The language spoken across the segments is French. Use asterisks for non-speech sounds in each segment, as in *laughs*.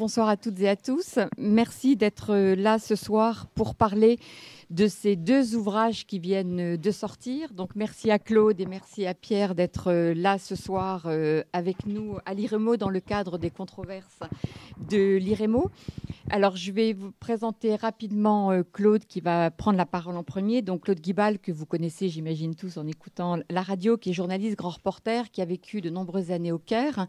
bonsoir à toutes et à tous. Merci d'être là ce soir pour parler de ces deux ouvrages qui viennent de sortir. Donc merci à Claude et merci à Pierre d'être là ce soir avec nous à l'IREMO dans le cadre des controverses de l'IREMO. Alors, je vais vous présenter rapidement euh, Claude qui va prendre la parole en premier. Donc, Claude Guibal, que vous connaissez, j'imagine tous en écoutant la radio, qui est journaliste, grand reporter, qui a vécu de nombreuses années au Caire,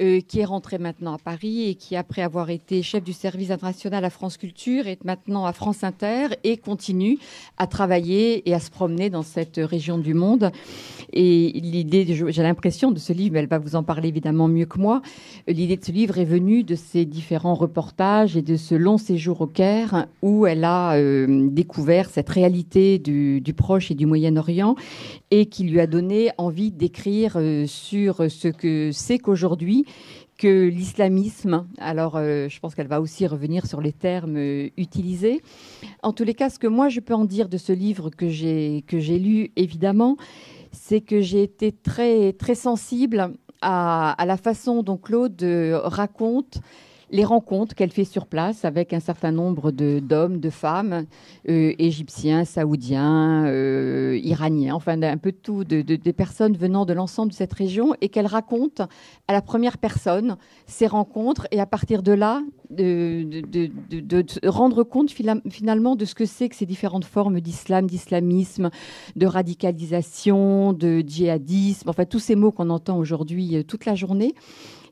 euh, qui est rentré maintenant à Paris et qui, après avoir été chef du service international à France Culture, est maintenant à France Inter et continue à travailler et à se promener dans cette région du monde. Et l'idée, j'ai l'impression de ce livre, mais elle va vous en parler évidemment mieux que moi, l'idée de ce livre est venue de ces différents reportages et de ce long séjour au Caire où elle a euh, découvert cette réalité du, Proche et du Moyen-Orient et qui lui a donné envie d'écrire euh, sur ce que c'est qu'aujourd'hui que l'islamisme, alors euh, je pense qu'elle va aussi revenir sur les termes utilisés. En tous les cas, ce que moi je peux en dire de ce livre que j'ai que j'ai lu, évidemment, c'est que j'ai été très très sensible à, à, la façon dont Claude raconte les rencontres qu'elle fait sur place avec un certain nombre d'hommes, de, femmes, euh, égyptiens, saoudiens, euh, iraniens, enfin un peu de tout, de, des personnes venant de l'ensemble de cette région, et qu'elle raconte à la première personne ces rencontres, et à partir de là, de, rendre compte finalement de ce que c'est que ces différentes formes d'islam, d'islamisme, de radicalisation, de djihadisme, enfin tous ces mots qu'on entend aujourd'hui euh, toute la journée.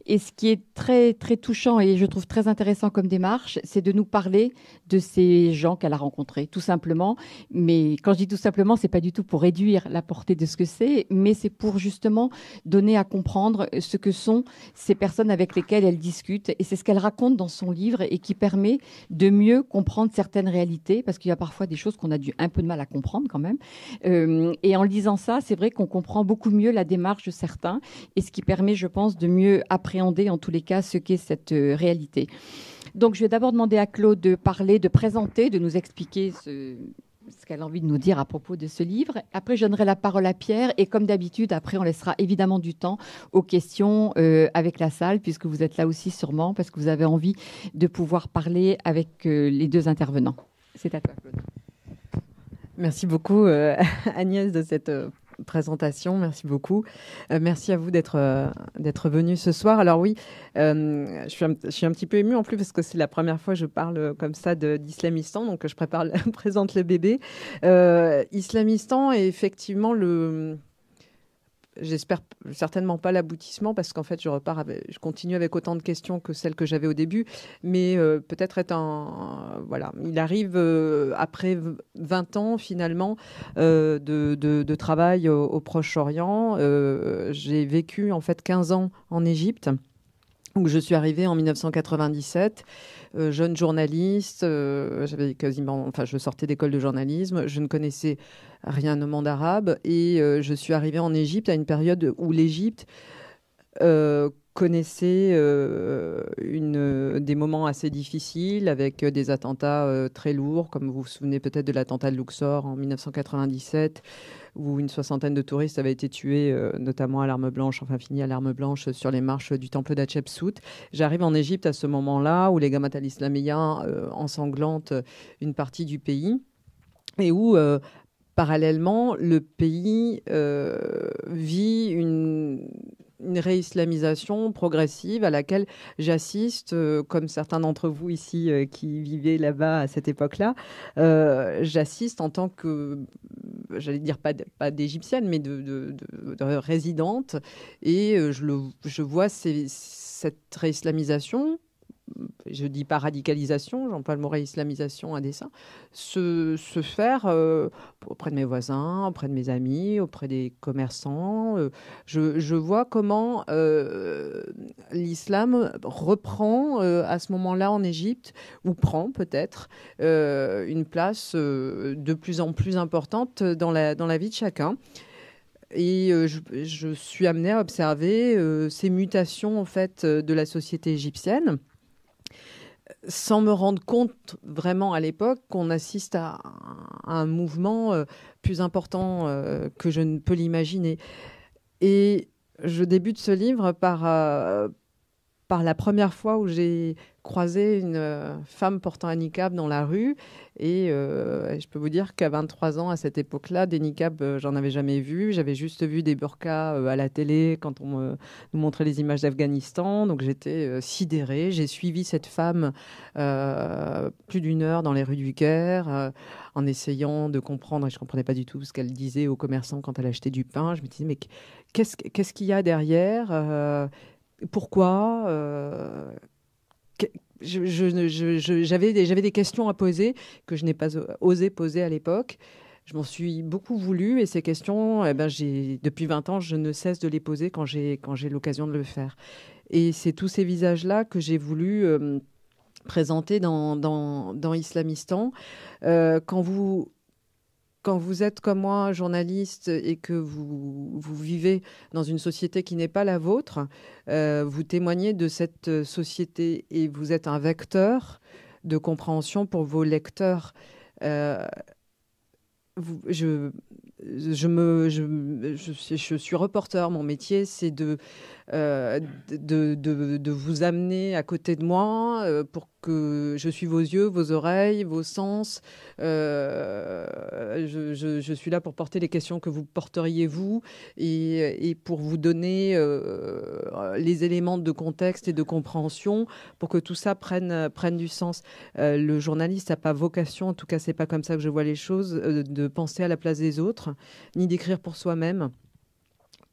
Et ce qui est très, très touchant et je trouve très intéressant comme démarche, c'est de nous parler de ces gens qu'elle a rencontrés, tout simplement. Mais quand je dis tout simplement, c'est pas du tout pour réduire la portée de ce que c'est, mais c'est pour justement donner à comprendre ce que sont ces personnes avec lesquelles elle discute. Et c'est ce qu'elle raconte dans son livre et qui permet de mieux comprendre certaines réalités, parce qu'il y a parfois des choses qu'on a dû un peu de mal à comprendre quand même. Euh, et en lisant ça, c'est vrai qu'on comprend beaucoup mieux la démarche de certains, et ce qui permet, je pense, de mieux en tous les cas ce qu'est cette euh, réalité. Donc je vais d'abord demander à Claude de parler, de présenter, de nous expliquer ce, qu'elle a envie de nous dire à propos de ce livre. Après, je donnerai la parole à Pierre et comme d'habitude, après, on laissera évidemment du temps aux questions euh, avec la salle, puisque vous êtes là aussi sûrement, parce que vous avez envie de pouvoir parler avec euh, les deux intervenants. C'est à toi, Claude. Merci beaucoup, *laughs* Agnès, de cette présentation. Merci beaucoup. Euh, merci à vous d'être euh, d'être venu ce soir. Alors oui, euh, je, suis un, petit peu émue en plus parce que c'est la première fois que je parle comme ça d'islamistan, donc je prépare, *laughs* présente le bébé. Islamistan est effectivement le j'espère certainement pas l'aboutissement parce qu'en fait je repars je continue avec autant de questions que celles que j'avais au début. Mais euh, peut-être est un voilà il arrive euh, après 20 ans finalement euh, de, de, travail au, au Proche-Orient. J'ai vécu en fait 15 ans en Égypte je suis arrivée en 1997 euh, jeune journaliste. Euh, quasiment, enfin, je sortais d'école de journalisme. Je ne connaissais rien au monde arabe et euh, je suis arrivée en Égypte à une période où l'Égypte connaissait des moments assez difficiles avec des attentats très lourds, comme vous vous souvenez peut-être de l'attentat de Luxor en 1997 où une soixantaine de touristes avaient été tués, euh, notamment à l'arme blanche, enfin fini à l'arme blanche sur les marches du temple d'Hatshepsut. J'arrive en Égypte à ce moment-là où les Gamat al-Islamiyya euh, ensanglantent une partie du pays et où euh, parallèlement, le pays vit une, réislamisation progressive à laquelle j'assiste, euh, comme certains d'entre vous ici euh, qui vivaient là-bas à cette époque-là, euh, j'assiste en tant que, j'allais dire pas, d'égyptienne, mais de, de, de, résidente, et le, je vois cette réislamisation je dis pas radicalisation, j'emploie le mot islamisation à dessein, se, faire euh, auprès de mes voisins, auprès de mes amis, auprès des commerçants. Euh, je, vois comment euh, l'islam reprend à ce moment-là en Égypte, ou prend peut-être une place de plus en plus importante dans la, dans la vie de chacun. Et je, je, suis amenée à observer ces mutations en fait de la société égyptienne sans me rendre compte vraiment à l'époque qu'on assiste à, un mouvement euh, plus important euh, que je ne peux l'imaginer. Et je débute ce livre par, euh, par la première fois où j'ai croisé une euh, femme portant un niqab dans la rue. Et euh, je peux vous dire qu'à 23 ans, à cette époque-là, des niqabs, euh, j'en avais jamais vu. J'avais juste vu des burqas à la télé quand on nous montrait les images d'Afghanistan. Donc j'étais sidérée. J'ai suivi cette femme plus d'une heure dans les rues du Caire en essayant de comprendre. Et je comprenais pas du tout ce qu'elle disait aux commerçants quand elle achetait du pain. Je me disais, mais qu'est-ce qu'il y a derrière Pourquoi j'avais des, questions à poser que je n'ai pas osé poser à l'époque. Je m'en suis beaucoup voulu et ces questions, eh ben, depuis 20 ans, je ne cesse de les poser quand j'ai l'occasion de le faire. Et c'est tous ces visages-là que j'ai voulu euh, présenter dans Islamistan. Euh, quand vous quand vous êtes comme moi journaliste et que vous, vous vivez dans une société qui n'est pas la vôtre, euh, vous témoignez de cette société et vous êtes un vecteur de compréhension pour vos lecteurs. Euh, je, je, me, je, je, suis reporter. Mon métier, c'est de, euh, de, de, de, vous amener à côté de moi pour que je suis vos yeux, vos oreilles, vos sens. Euh, je, suis là pour porter les questions que vous porteriez vous et, pour vous donner euh, les éléments de contexte et de compréhension pour que tout ça prenne, prenne du sens. Euh, le journaliste n'a pas vocation, en tout cas c'est pas comme ça que je vois les choses, de penser à la place des autres, ni d'écrire pour soi-même.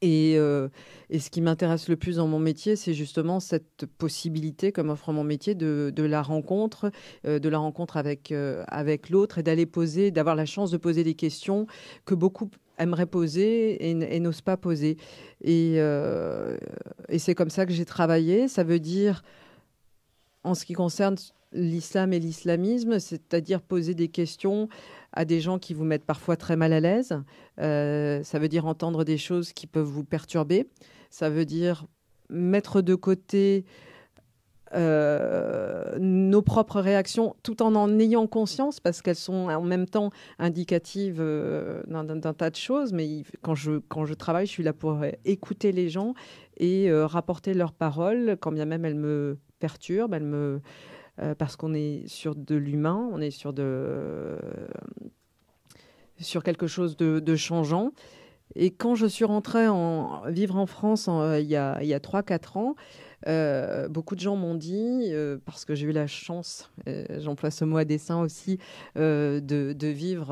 Euh, et, ce qui m'intéresse le plus dans mon métier, c'est justement cette possibilité, comme offre mon métier, de, la rencontre, euh, de la rencontre avec, euh, avec l'autre et d'aller poser, d'avoir la chance de poser des questions que beaucoup aimeraient poser et, n'osent pas poser. Et, et c'est comme ça que j'ai travaillé. Ça veut dire, en ce qui concerne l'islam et l'islamisme, c'est-à-dire poser des questions à des gens qui vous mettent parfois très mal à l'aise. Euh, ça veut dire entendre des choses qui peuvent vous perturber. Ça veut dire mettre de côté euh, nos propres réactions tout en en ayant conscience parce qu'elles sont en même temps indicatives euh, d'un tas de choses. Mais quand je, quand je travaille, je suis là pour écouter les gens et rapporter leurs paroles, quand bien même elles me perturbent, elles me, euh, parce qu'on est sur de l'humain, on est sur, de, sur quelque chose de, changeant. Et quand je suis rentrée en, vivre en France il y a, a 3-4 ans, euh, beaucoup de gens m'ont dit, euh, parce que j'ai eu la chance, j'emploie ce mot à dessein aussi, de, vivre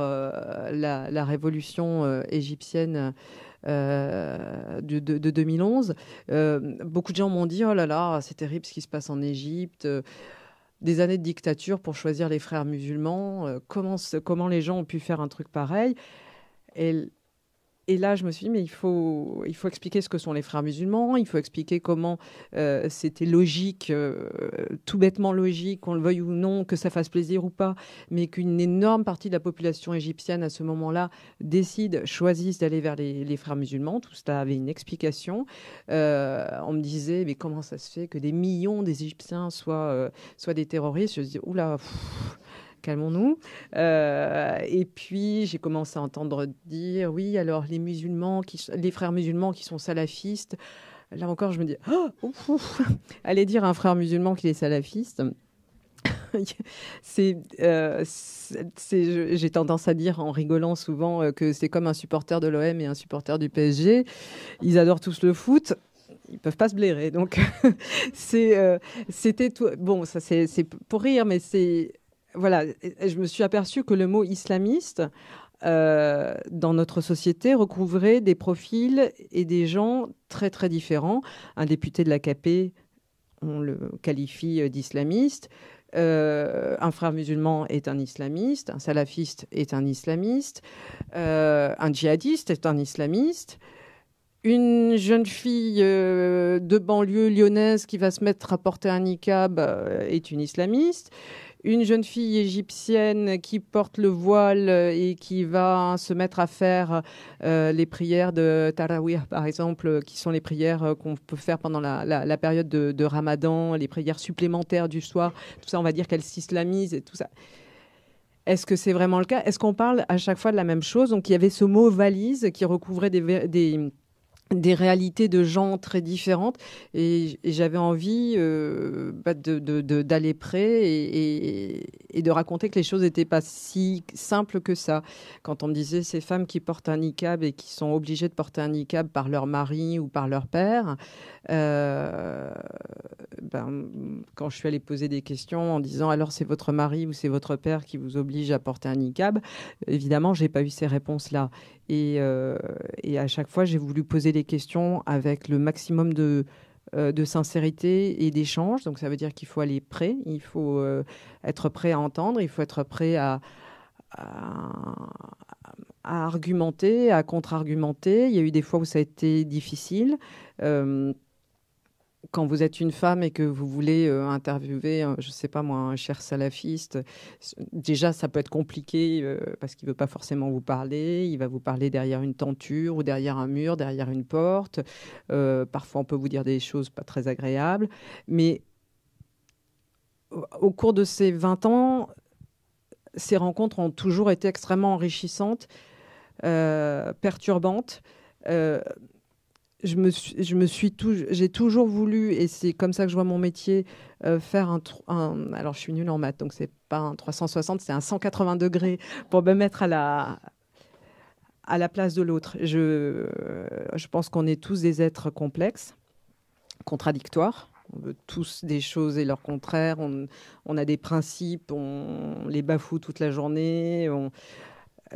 la, révolution égyptienne de, de, 2011, beaucoup de gens m'ont dit, oh là là, c'est terrible ce qui se passe en Égypte des années de dictature pour choisir les frères musulmans. Euh, comment, les gens ont pu faire un truc pareil et là, je me suis dit, mais il faut, il faut expliquer ce que sont les frères musulmans, il faut expliquer comment euh, c'était logique, euh, tout bêtement logique, qu'on le veuille ou non, que ça fasse plaisir ou pas, mais qu'une énorme partie de la population égyptienne à ce moment-là décide, choisisse d'aller vers les, frères musulmans. Tout cela avait une explication. Euh, on me disait, mais comment ça se fait que des millions d'Égyptiens soient, soient des terroristes? Je me dis, oula, calmons-nous. Euh, et puis, j'ai commencé à entendre dire, oui, alors les musulmans, qui, les frères musulmans qui sont salafistes, là encore, je me dis, oh, *laughs* allez dire à un frère musulman qu'il est salafiste. *laughs* c'est, euh, j'ai tendance à dire en rigolant souvent euh, que c'est comme un supporter de l'OM et un supporter du PSG. Ils adorent tous le foot ils peuvent pas se blairer. Donc, *laughs* c'est, c'était tout. Bon, ça, c'est pour rire, mais c'est voilà, je me suis aperçue que le mot islamiste euh, dans notre société recouvrait des profils et des gens très très différents. Un député de l'AKP, on le qualifie d'islamiste. Euh, un frère musulman est un islamiste, un salafiste est un islamiste, euh, un djihadiste est un islamiste, une jeune fille de banlieue lyonnaise qui va se mettre à porter un niqab est une islamiste une jeune fille égyptienne qui porte le voile et qui va se mettre à faire euh, les prières de Tarawih, par exemple, qui sont les prières euh, qu'on peut faire pendant la, période de, Ramadan, les prières supplémentaires du soir. Tout ça, on va dire qu'elle s'islamise et tout ça. Est-ce que c'est vraiment le cas? Est-ce qu'on parle à chaque fois de la même chose? Donc il y avait ce mot valise qui recouvrait des des réalités de gens très différentes et, j'avais envie euh, bah, d'aller près et, de raconter que les choses n'étaient pas si simples que ça. Quand on me disait ces femmes qui portent un niqab et qui sont obligées de porter un niqab par leur mari ou par leur père, euh, ben, quand je suis allée poser des questions en disant alors c'est votre mari ou c'est votre père qui vous oblige à porter un niqab, évidemment j'ai pas eu ces réponses-là. Et, euh, et, à chaque fois j'ai voulu poser des questions avec le maximum de, euh, de sincérité et d'échange. Donc ça veut dire qu'il faut aller prêt, il faut être prêt à entendre, il faut être prêt à argumenter, à contre-argumenter. Il y a eu des fois où ça a été difficile quand vous êtes une femme et que vous voulez euh, interviewer, je ne sais pas moi, un cher salafiste, déjà ça peut être compliqué euh, parce qu'il ne veut pas forcément vous parler, il va vous parler derrière une tenture ou derrière un mur, derrière une porte. Euh, parfois on peut vous dire des choses pas très agréables, mais au cours de ces 20 ans, ces rencontres ont toujours été extrêmement enrichissantes, perturbantes je me suis, j'ai toujours voulu, et c'est comme ça que je vois mon métier, euh, faire un, Alors, je suis nulle en maths, donc c'est pas un 360, c'est un 180 degrés pour me mettre à la, à la place de l'autre. Je, je pense qu'on est tous des êtres complexes, contradictoires. On veut tous des choses et leur contraire. On, on a des principes, on les bafoue toute la journée.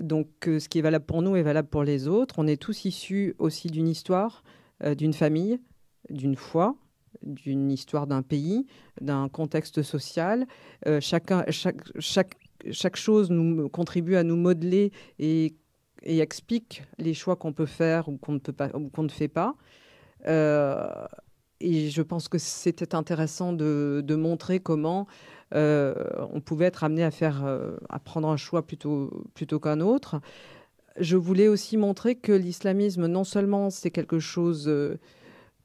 Donc, euh, ce qui est valable pour nous est valable pour les autres. On est tous issus aussi d'une histoire, euh, d'une famille, d'une foi, d'une histoire d'un pays, d'un contexte social. Euh, chaque, chose nous contribue à nous modeler et, explique les choix qu'on peut faire ou qu'on ne, fait pas. et je pense que c'était intéressant de, montrer comment on pouvait être amené à faire, euh, à prendre un choix plutôt, plutôt qu'un autre. Je voulais aussi montrer que l'islamisme, non seulement c'est quelque chose euh,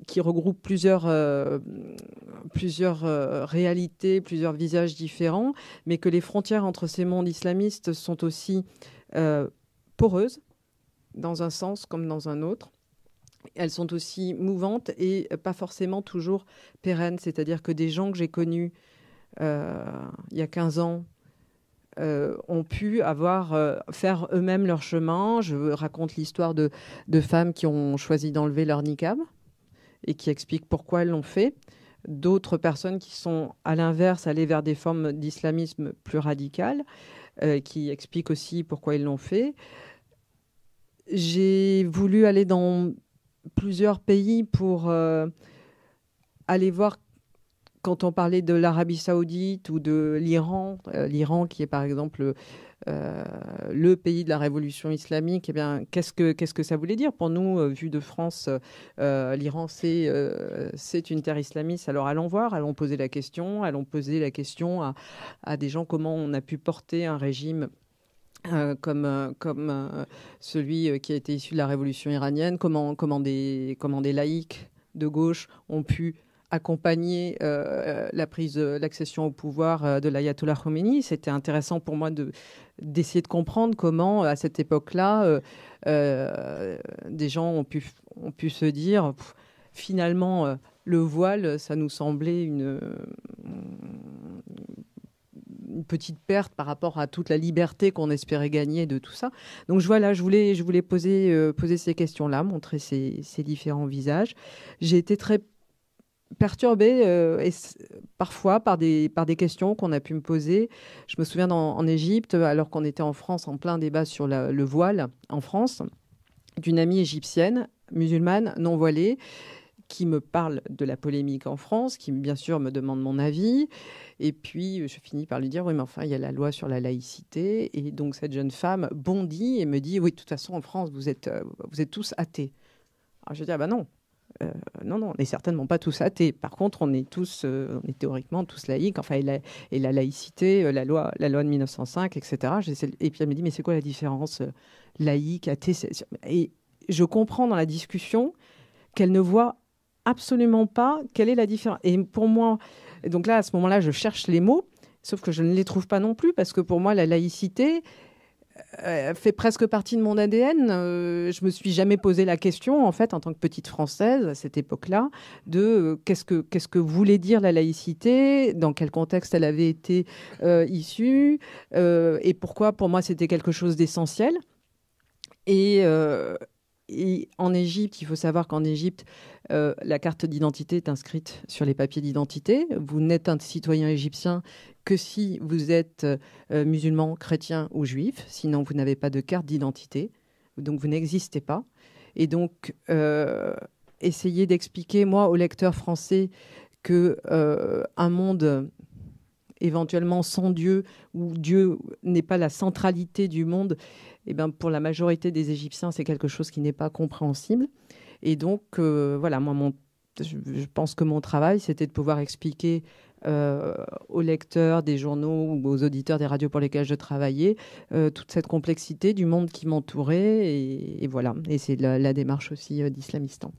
qui regroupe plusieurs, plusieurs réalités, plusieurs visages différents, mais que les frontières entre ces mondes islamistes sont aussi poreuses, dans un sens comme dans un autre. Elles sont aussi mouvantes et pas forcément toujours pérennes, c'est-à-dire que des gens que j'ai connus euh, il y a 15 ans, euh, ont pu avoir euh, faire eux-mêmes leur chemin. Je raconte l'histoire de, de, femmes qui ont choisi d'enlever leur niqab et qui expliquent pourquoi elles l'ont fait. D'autres personnes qui sont à l'inverse allées vers des formes d'islamisme plus radicales, qui expliquent aussi pourquoi ils l'ont fait. J'ai voulu aller dans plusieurs pays pour aller voir quand on parlait de l'Arabie saoudite ou de l'Iran, euh, l'Iran qui est par exemple euh, le pays de la révolution islamique, eh bien, qu'est-ce que, qu'est-ce que ça voulait dire? Pour nous, euh, vu de France, l'Iran, c'est, c'est une terre islamiste. Alors allons voir, allons poser la question, allons poser la question à, à des gens comment on a pu porter un régime comme, comme celui qui a été issu de la révolution iranienne, comment, comment, des, comment des laïcs de gauche ont pu accompagner euh, la prise, l'accession au pouvoir euh, de l'ayatollah Khomeini. C'était intéressant pour moi de, d'essayer de comprendre comment, à cette époque-là, euh, des gens ont pu, ont pu se dire, finalement, le voile, ça nous semblait une, petite perte par rapport à toute la liberté qu'on espérait gagner de tout ça. Donc voilà, je voulais, je voulais poser, poser ces questions-là, montrer ces, ces différents visages. J'ai été très perturbée euh, parfois par des, par des questions qu'on a pu me poser. Je me souviens en Égypte, alors qu'on était en France en plein débat sur le voile en France, d'une amie égyptienne, musulmane, non voilée, qui me parle de la polémique en France, qui bien sûr me demande mon avis. Et puis je finis par lui dire, oui, mais enfin, il y a la loi sur la laïcité. Et donc cette jeune femme bondit et me dit, oui, de toute façon, en France, vous êtes, euh, vous êtes tous athées. Alors je dis, ah ben non, euh, non, non, on n'est certainement pas tous athées. Par contre, on est tous, euh, on est théoriquement tous laïcs. Enfin, et la, laïcité, euh, la loi, la loi de 1905, etc. Et puis elle me dit, mais c'est quoi la différence laïque, athée? Et je comprends dans la discussion qu'elle ne voit absolument pas quelle est la différence. Et pour moi, donc là, à ce moment-là, je cherche les mots, sauf que je ne les trouve pas non plus, parce que pour moi, la laïcité, fait presque partie de mon ADN. Euh, je me suis jamais posé la question, en fait, en tant que petite française à cette époque-là, de euh, qu'est-ce que qu'est-ce que voulait dire la laïcité, dans quel contexte elle avait été euh, issue, et pourquoi pour moi c'était quelque chose d'essentiel. Et, et, en Égypte, il faut savoir qu'en Égypte, la carte d'identité est inscrite sur les papiers d'identité. Vous n'êtes un citoyen égyptien que si vous êtes euh, musulman, chrétien ou juif. Sinon, vous n'avez pas de carte d'identité. Donc, vous n'existez pas. Et donc, euh, essayez d'expliquer, moi, aux lecteurs français, que euh, un monde éventuellement sans Dieu, où Dieu n'est pas la centralité du monde, eh ben, pour la majorité des Égyptiens, c'est quelque chose qui n'est pas compréhensible. Et donc, voilà, moi, mon, je pense que mon travail, c'était de pouvoir expliquer euh, aux lecteurs des journaux ou aux auditeurs des radios pour lesquels je travaillais, euh, toute cette complexité du monde qui m'entourait. Et, voilà, et c'est la, démarche aussi euh, d'Islamistan.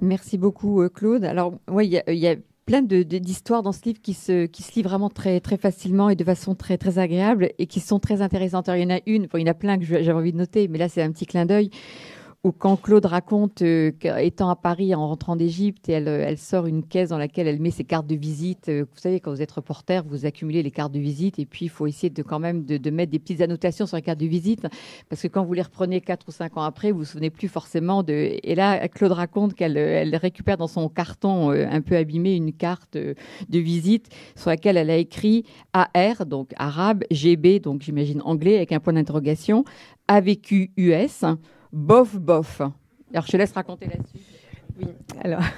Merci beaucoup, Claude. Alors, oui, il y, a plein d'histoires dans ce livre qui se, qui se lit vraiment très, très facilement et de façon très, très agréable et qui sont très intéressantes. il y en a une, il y en a plein que j'avais envie de noter, mais là, c'est un petit clin d'œil ou quand Claude raconte euh, qu'étant à Paris en rentrant d'Égypte, elle, euh, elle, sort une caisse dans laquelle elle met ses cartes de visite. Euh, vous savez, quand vous êtes reporter, vous accumulez les cartes de visite et puis il faut essayer de quand même de, mettre des petites annotations sur les cartes de visite parce que quand vous les reprenez quatre ou cinq ans après, vous vous souvenez plus forcément de. Et là, Claude raconte qu'elle elle récupère dans son carton un peu abîmé une carte de visite sur laquelle elle a écrit AR, donc arabe, GB, donc j'imagine anglais avec un point d'interrogation, AVQ US bof, bof. Alors, je te laisse raconter là-dessus. Oui, alors. *laughs*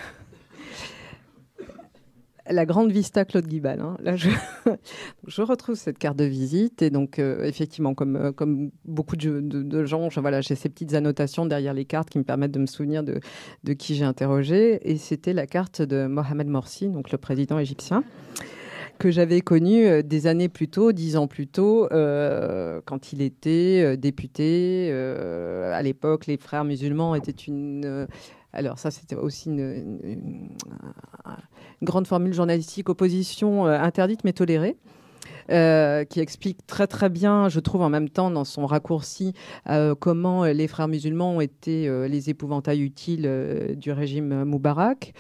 La grande vista Claude Guibal. Hein. Là, *laughs* je... retrouve cette carte de visite et donc euh, effectivement, comme, euh, comme beaucoup de, gens, j'ai ces petites annotations derrière les cartes qui me permettent de me souvenir de, de qui j'ai interrogé. Et c'était la carte de Mohamed Morsi, donc le président égyptien que j'avais connu euh, des années plus tôt, dix ans plus tôt, euh, quand il était euh, député. à l'époque, les frères musulmans étaient une. alors ça, c'était aussi une, grande formule journalistique, opposition interdite mais tolérée. qui explique très très bien, je trouve en même temps dans son raccourci, comment les frères musulmans ont été les épouvantails utiles du régime Moubarak.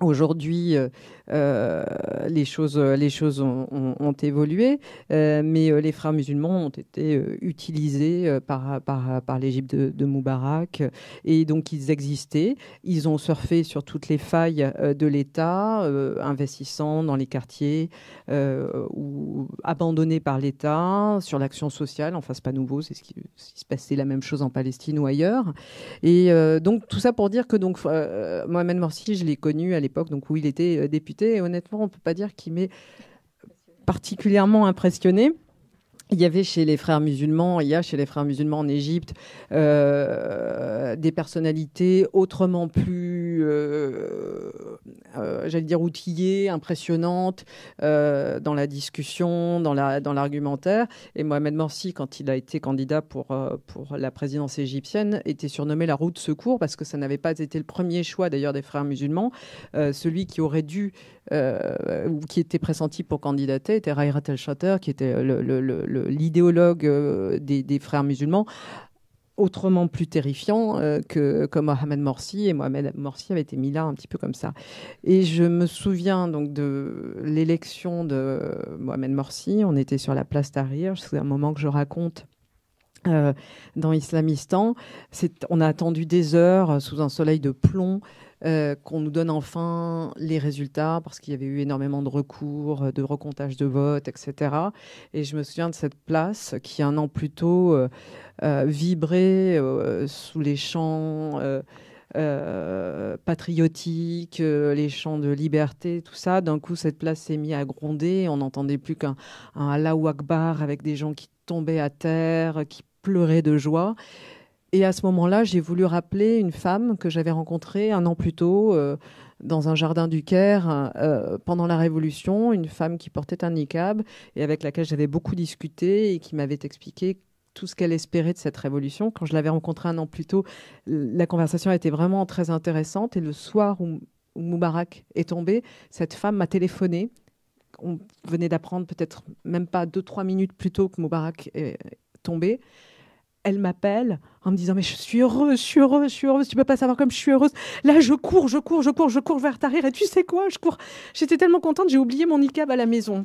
Aujourd'hui, euh, euh, les choses, les choses ont, évolué, euh, mais les frères musulmans ont été utilisés par, l'Égypte de, Moubarak, et donc ils existaient. Ils ont surfé sur toutes les failles de l'État, investissant dans les quartiers ou abandonnés par l'État, sur l'action sociale. Enfin, c'est pas nouveau, c'est ce qui, se passait la même chose en Palestine ou ailleurs. Et donc tout ça pour dire que donc Mohamed Morsi, je l'ai connu à l'époque donc où il était euh, député. Et honnêtement, on ne peut pas dire qu'il m'ait particulièrement impressionné. Il y avait chez les frères musulmans, il y a chez les frères musulmans en Égypte euh, des personnalités autrement plus, euh, euh, j'allais dire, outillées, impressionnantes dans la discussion, dans l'argumentaire. La, Et Mohamed Morsi, quand il a été candidat pour, pour la présidence égyptienne, était surnommé la roue de secours parce que ça n'avait pas été le premier choix d'ailleurs des frères musulmans. celui qui aurait dû qui était pressenti pour candidater était Rairat El-Shatter, qui était l'idéologue euh, des, frères musulmans autrement plus terrifiant euh, que, que, Mohamed Morsi. Et Mohamed Morsi avait été mis là un petit peu comme ça. Et je me souviens donc de l'élection de Mohamed Morsi. On était sur la place Tahrir. C'est un moment que je raconte. Dans Islamistan, on a attendu des heures sous un soleil de plomb euh, qu'on nous donne enfin les résultats parce qu'il y avait eu énormément de recours, de recomptage de votes, etc. Et je me souviens de cette place qui, un an plus tôt, euh, euh, vibrait sous les chants. patriotiques, les chants de liberté, tout ça. D'un coup, cette place s'est mise à gronder. On n'entendait plus qu'un Allahu Akbar avec des gens qui tombaient à terre, qui pleuraient de joie. Et à ce moment-là, j'ai voulu rappeler une femme que j'avais rencontrée un an plus tôt euh, dans un jardin du Caire euh, pendant la Révolution, une femme qui portait un niqab et avec laquelle j'avais beaucoup discuté et qui m'avait expliqué tout ce qu'elle espérait de cette révolution. Quand je l'avais rencontrée un an plus tôt, la conversation a été vraiment très intéressante. Et le soir où, où Moubarak est tombé, cette femme m'a téléphoné on venait d'apprendre peut-être même pas deux, trois minutes plus tôt que Moubarak est tombé. Elle m'appelle en me disant mais je suis heureuse, je suis heureuse, je suis heureuse. Tu peux pas savoir comme je suis heureuse. Là je cours, je cours, je cours, je cours vers Tahrir et tu sais quoi, je cours. J'étais tellement contente, j'ai oublié mon niqab à la maison.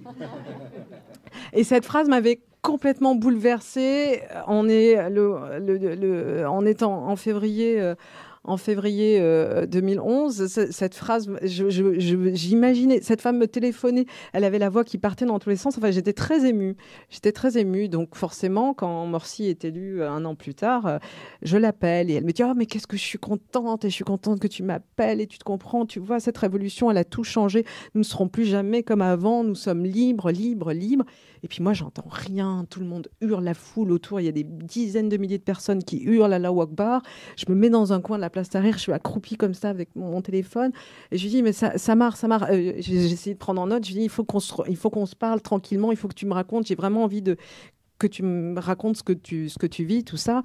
Et cette phrase m'avait complètement bouleversée. On est le, en étant en février. En février 2011. Euh, cette phrase, j'imaginais, cette femme me téléphonait, elle avait la voix qui partait dans tous les sens. Enfin, j'étais très émue. J'étais très émue. Donc, forcément, quand Morsi est élu euh, un an plus tard, euh, je l'appelle et elle me dit Oh, mais qu'est-ce que je suis contente et je suis contente que tu m'appelles et tu te comprends. Tu vois, cette révolution, elle a tout changé. Nous ne serons plus jamais comme avant. Nous sommes libres, libres, libres. Et puis moi, j'entends rien. Tout le monde hurle, la foule autour. Il y a des dizaines de milliers de personnes qui hurlent à la Akbar. Je me mets dans un coin de la place Tahrir. Je suis accroupie comme ça avec mon, téléphone. Et je lui dis, mais ça, ça marche, ça marche. Euh, j'ai essayé de prendre en note. Je lui dis, il faut qu'on se, il faut qu'on se parle tranquillement. Il faut que tu me racontes. J'ai vraiment envie de que tu me racontes ce que tu, ce que tu vis, tout ça.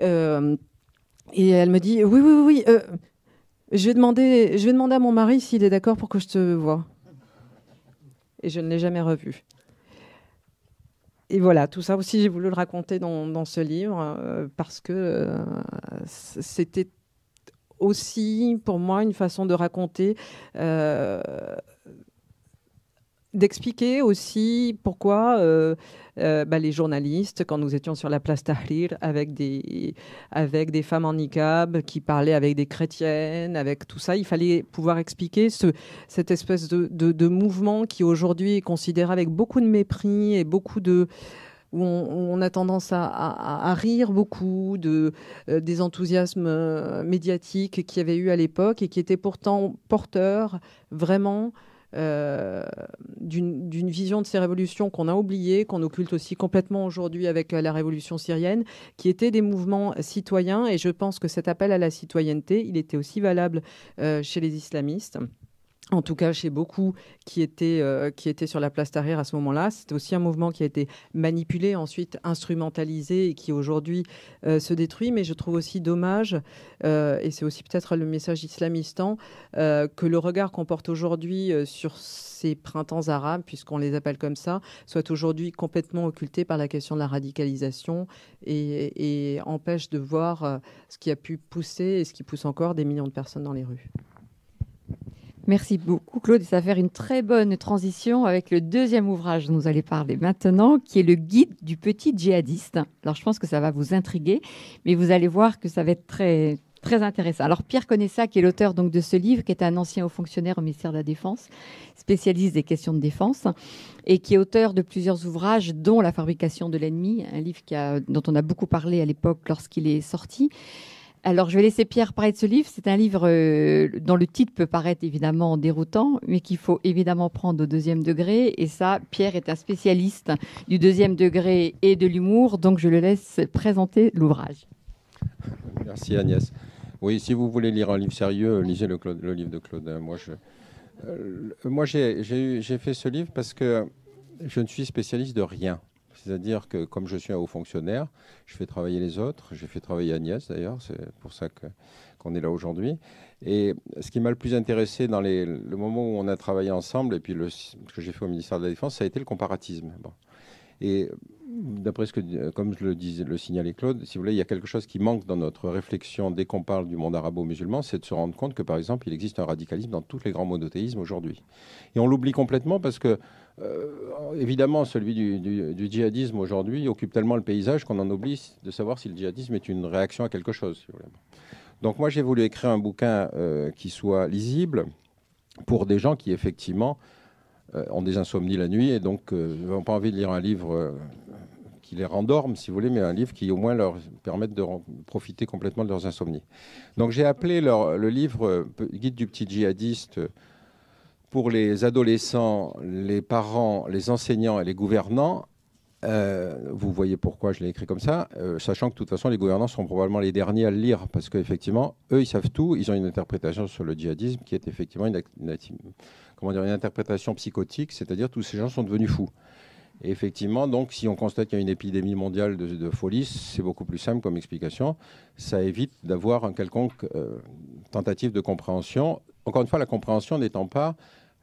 Euh, et elle me dit, oui, oui, oui. euh, je vais demander, je vais demander à mon mari s'il est d'accord pour que je te voie. Et je ne l'ai jamais revu et voilà, tout ça aussi, j'ai voulu le raconter dans, ce livre euh, parce que c'était aussi pour moi une façon de raconter, euh, d'expliquer aussi pourquoi euh, bah, les journalistes, quand nous étions sur la place Tahrir avec des, avec des femmes en niqab qui parlaient avec des chrétiennes, avec tout ça, il fallait pouvoir expliquer ce, cette espèce de, de, mouvement qui aujourd'hui est considéré avec beaucoup de mépris et beaucoup de où on, a tendance à, rire beaucoup de, euh, des enthousiasmes euh, médiatiques qu'il y avait eu à l'époque et qui étaient pourtant porteurs vraiment euh, d'une vision de ces révolutions qu'on a oubliées, qu'on occulte aussi complètement aujourd'hui avec la révolution syrienne, qui étaient des mouvements citoyens. Et je pense que cet appel à la citoyenneté, il était aussi valable chez les islamistes en tout cas chez beaucoup qui étaient, euh, qui sur la place Tahrir à ce moment-là. C'était aussi un mouvement qui a été manipulé, ensuite instrumentalisé et qui aujourd'hui euh, se détruit. Mais je trouve aussi dommage, euh, et c'est aussi peut-être le message islamistan, que le regard qu'on porte aujourd'hui sur ces printemps arabes, puisqu'on les appelle comme ça, soit aujourd'hui complètement occulté par la question de la radicalisation et empêche de voir ce qui a pu pousser et ce qui pousse encore des millions de personnes dans les rues. Merci beaucoup, Claude. Et ça va faire une très bonne transition avec le deuxième ouvrage dont vous allez parler maintenant, qui est le guide du petit djihadiste. Alors, je pense que ça va vous intriguer, mais vous allez voir que ça va être très, très intéressant. Alors, Pierre Conessa, qui est l'auteur donc de ce livre, qui est un ancien haut fonctionnaire au ministère de la Défense, spécialiste des questions de défense, et qui est auteur de plusieurs ouvrages, dont La fabrication de l'ennemi, un livre dont on a beaucoup parlé à l'époque lorsqu'il est sorti. Alors, je vais laisser Pierre parler de ce livre. C'est un livre euh, dont le titre peut paraître évidemment déroutant, mais qu'il faut évidemment prendre au deuxième degré. Et ça, Pierre est un spécialiste du deuxième degré et de l'humour, donc je le laisse présenter l'ouvrage. Merci Agnès. Oui, si vous voulez lire un livre sérieux, lisez le, livre de Claude. Moi, euh, moi j'ai fait ce livre parce que je ne suis spécialiste de rien. C'est-à-dire que comme je suis un haut fonctionnaire, je fais travailler les autres. J'ai fait travailler Agnès d'ailleurs, c'est pour ça qu'on est là aujourd'hui. Et ce qui m'a le plus intéressé dans le moment où on a travaillé ensemble, et puis ce que j'ai fait au ministère de la Défense, ça a été le comparatisme. Et d'après ce que, comme je le, disais, le signalait Claude, si vous voulez, il y a quelque chose qui manque dans notre réflexion dès qu'on parle du monde arabo-musulman, c'est de se rendre compte que, par exemple, il existe un radicalisme dans tous les grands monothéismes aujourd'hui. Et on l'oublie complètement parce que, euh, évidemment, celui du, djihadisme aujourd'hui occupe tellement le paysage qu'on en oublie de savoir si le djihadisme est une réaction à quelque chose. Donc moi, j'ai voulu écrire un bouquin euh, qui soit lisible pour des gens qui, effectivement, euh, ont des insomnies la nuit et donc n'ont pas envie de lire un livre qui les rendorment, si vous voulez, mais un livre qui au moins leur permette de profiter complètement de leurs insomnies. Donc j'ai appelé le livre Guide du petit djihadiste pour les adolescents, les parents, les enseignants et les gouvernants. Euh, vous voyez pourquoi je l'ai écrit comme ça, euh, sachant que de toute façon les gouvernants seront probablement les derniers à le lire, parce qu'effectivement, eux, ils savent tout, ils ont une interprétation sur le djihadisme qui est effectivement une, comment dire, une interprétation psychotique, c'est-à-dire tous ces gens sont devenus fous. Et effectivement, donc, si on constate qu'il y a une épidémie mondiale de, folie, c'est beaucoup plus simple comme explication. Ça évite d'avoir un quelconque euh, tentative de compréhension. Encore une fois, la compréhension n'étant pas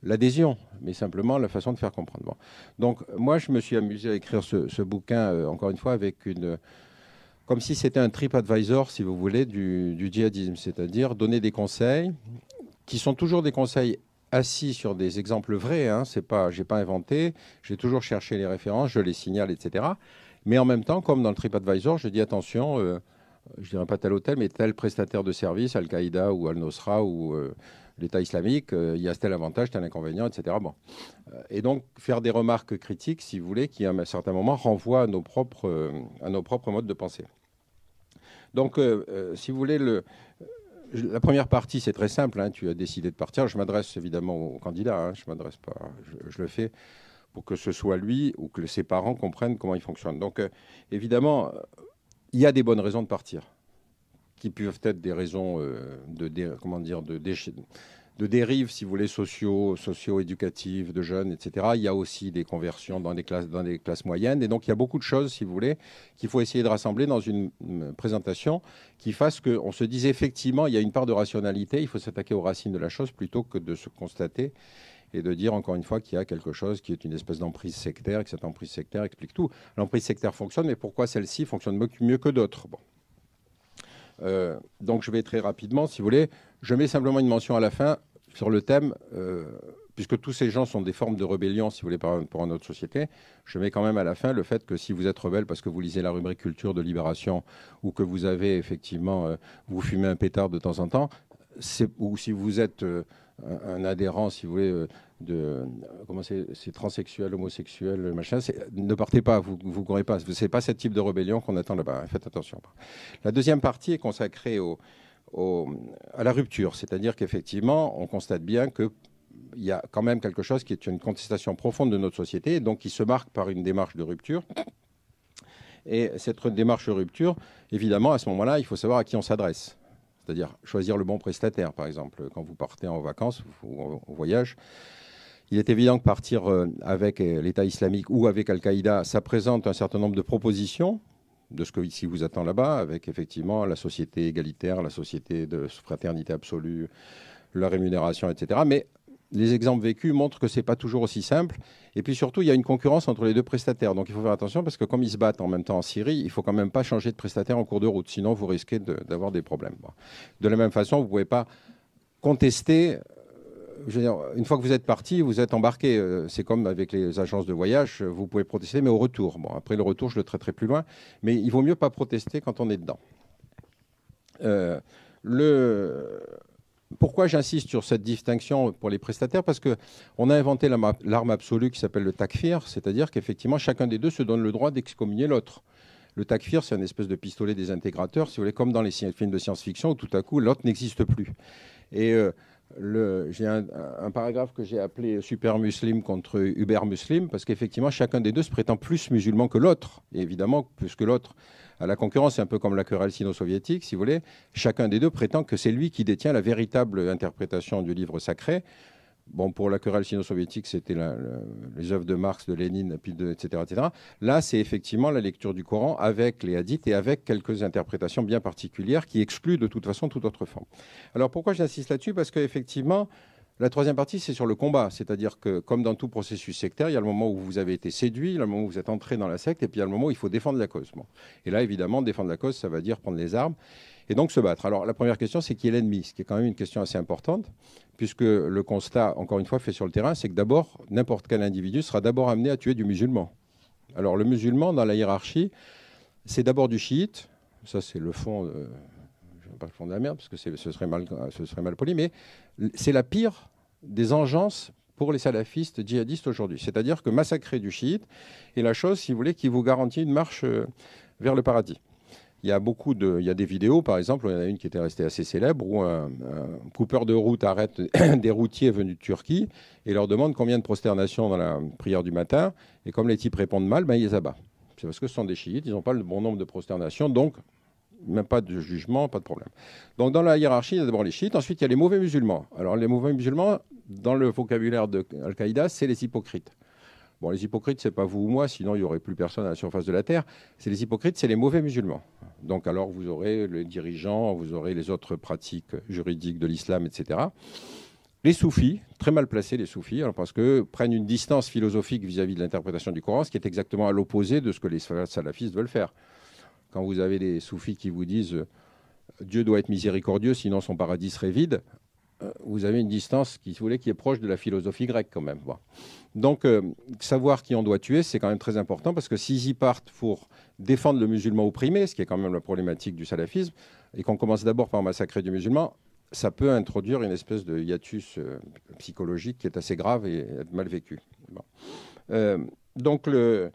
l'adhésion, mais simplement la façon de faire comprendre. Donc moi, je me suis amusé à écrire ce, bouquin, euh, encore une fois, avec une... Comme si c'était un trip advisor, si vous voulez, du, djihadisme, c'est-à-dire donner des conseils qui sont toujours des conseils assis sur des exemples vrais. Hein, c'est pas, j'ai pas inventé. J'ai toujours cherché les références, je les signale, etc. Mais en même temps, comme dans le TripAdvisor, je dis attention, euh, je dirais pas tel hôtel, mais tel prestataire de service, Al-Qaïda ou Al-Nosra ou euh, l'État islamique, euh, il y a tel avantage, tel inconvénient, etc. Bon. et donc, faire des remarques critiques, si vous voulez, qui à un certain moment renvoient à nos propres, à nos propres modes de pensée. Donc, si vous voulez, le, la première partie, c'est très simple. Hein. tu as décidé de partir. Je m'adresse évidemment au candidat. Hein. je m'adresse pas. Je, le fais pour que ce soit lui ou que ses parents comprennent comment il fonctionne. Donc, euh, évidemment, il y a des bonnes raisons de partir, qui peuvent être des raisons euh, de, comment dire de, dérives, si vous voulez, sociaux, socio-éducatives de jeunes, etc. Il y a aussi des conversions dans des classes, moyennes. Et donc, il y a beaucoup de choses, si vous voulez, qu'il faut essayer de rassembler dans une, présentation qui fasse qu'on se dise effectivement, il y a une part de rationalité, il faut s'attaquer aux racines de la chose plutôt que de se constater et de dire encore une fois qu'il y a quelque chose qui est une espèce d'emprise sectaire et que cette emprise sectaire explique tout. L'emprise sectaire fonctionne, mais pourquoi celle-ci fonctionne mieux que d'autres? Euh, donc je vais très rapidement, si vous voulez. Je mets simplement une mention à la fin sur le thème, euh, puisque tous ces gens sont des formes de rébellion, si vous voulez, pour notre société, je mets quand même à la fin le fait que si vous êtes rebelle parce que vous lisez la rubrique culture de Libération ou que vous avez effectivement, euh, vous fumez un pétard de temps en temps, ou si vous êtes un, adhérent, si vous voulez, de comment c'est, transsexuel, homosexuel, machin, ne partez pas, vous ne courez pas. Ce n'est pas ce type de rébellion qu'on attend là-bas. Hein, faites attention. La deuxième partie est consacrée à la rupture. C'est-à-dire qu'effectivement, on constate bien qu'il y a quand même quelque chose qui est une contestation profonde de notre société, donc qui se marque par une démarche de rupture. Et cette démarche de rupture, évidemment, à ce moment-là, il faut savoir à qui on s'adresse. C'est-à-dire choisir le bon prestataire, par exemple. Quand vous partez en vacances ou en voyage, il est évident que partir euh, avec l'État islamique ou avec Al-Qaïda, ça présente un certain nombre de propositions de ce que ici vous attend là-bas, avec effectivement la société égalitaire, la société de fraternité absolue, la rémunération, etc. Mais les exemples vécus montrent que ce n'est pas toujours aussi simple. Et puis surtout, il y a une concurrence entre les deux prestataires. Donc il faut faire attention parce que comme ils se battent en même temps en Syrie, il ne faut quand même pas changer de prestataire en cours de route. Sinon, vous risquez d'avoir des problèmes. De la même façon, vous ne pouvez pas contester une fois que vous êtes parti, vous êtes embarqué. Euh, c'est comme avec les agences de voyage, vous pouvez protester, mais au retour. Bon, après le retour, je le traiterai plus loin, mais il vaut mieux pas protester quand on est dedans. Euh, le... Pourquoi j'insiste sur cette distinction pour les prestataires? Parce qu'on a inventé l'arme absolue qui s'appelle le takfir, c'est-à-dire qu'effectivement, chacun des deux se donne le droit d'excommunier l'autre. Le takfir, c'est une espèce de pistolet des intégrateurs, si vous voulez, comme dans les films de science-fiction, où tout à coup, l'autre n'existe plus. Et euh, j'ai un, paragraphe que j'ai appelé super musulman contre uber musulman parce qu'effectivement, chacun des deux se prétend plus musulman que l'autre. Évidemment, plus que l'autre, à la concurrence, c'est un peu comme la querelle sino-soviétique, si vous voulez. Chacun des deux prétend que c'est lui qui détient la véritable interprétation du livre sacré. Bon, pour la querelle sino-soviétique, c'était les œuvres de Marx, de Lénine, etc., etc. Là, c'est effectivement la lecture du Coran avec les hadiths et avec quelques interprétations bien particulières qui excluent de toute façon toute autre forme. Alors pourquoi j'insiste là-dessus? Parce qu'effectivement, la troisième partie, c'est sur le combat. C'est-à-dire que, comme dans tout processus sectaire, il y a le moment où vous avez été séduit, il y a le moment où vous êtes entré dans la secte, et puis il y a le moment où il faut défendre la cause. Et là, évidemment, défendre la cause, ça veut dire prendre les armes et donc se battre. Alors la première question, c'est qui est l'ennemi, ce qui est quand même une question assez importante, puisque le constat, encore une fois, fait sur le terrain, c'est que d'abord, n'importe quel individu sera d'abord amené à tuer du musulman. Alors le musulman, dans la hiérarchie, c'est d'abord du chiite, ça c'est le fond, ne pas le fond de la merde, parce que ce serait, mal, ce serait mal poli, mais c'est la pire des engences pour les salafistes djihadistes aujourd'hui. C'est-à-dire que massacrer du chiite est la chose, si vous voulez, qui vous garantit une marche euh, vers le paradis. Il y a beaucoup de, il y a des vidéos, par exemple, il y en a une qui était restée assez célèbre, où un, coupeur de route arrête *coughs* des routiers venus de Turquie et leur demande combien de prosternations dans la prière du matin. Et comme les types répondent mal, ben, ils les abattent. C'est parce que ce sont des chiites, ils n'ont pas le bon nombre de prosternations, donc même pas de jugement, pas de problème. Donc dans la hiérarchie, il y a d'abord les chiites, ensuite il y a les mauvais musulmans. Alors les mauvais musulmans, dans le vocabulaire de Al-Qaïda, c'est les hypocrites. Bon, les hypocrites, c'est pas vous ou moi, sinon il n'y aurait plus personne à la surface de la Terre. C'est les hypocrites, c'est les mauvais musulmans. Donc alors vous aurez les dirigeants, vous aurez les autres pratiques juridiques de l'islam, etc. les soufis, très mal placés les soufis, parce que prennent une distance philosophique vis-à-vis de l'interprétation du Coran, ce qui est exactement à l'opposé de ce que les salafistes veulent faire. Quand vous avez des soufis qui vous disent euh, Dieu doit être miséricordieux, sinon son paradis serait vide, euh, vous avez une distance qui, voulait, qui est proche de la philosophie grecque quand même. Donc, euh, savoir qui on doit tuer, c'est quand même très important parce que s'ils y partent pour défendre le musulman opprimé, ce qui est quand même la problématique du salafisme, et qu'on commence d'abord par massacrer du musulman, ça peut introduire une espèce de hiatus psychologique qui est assez grave et mal vécu. donc, le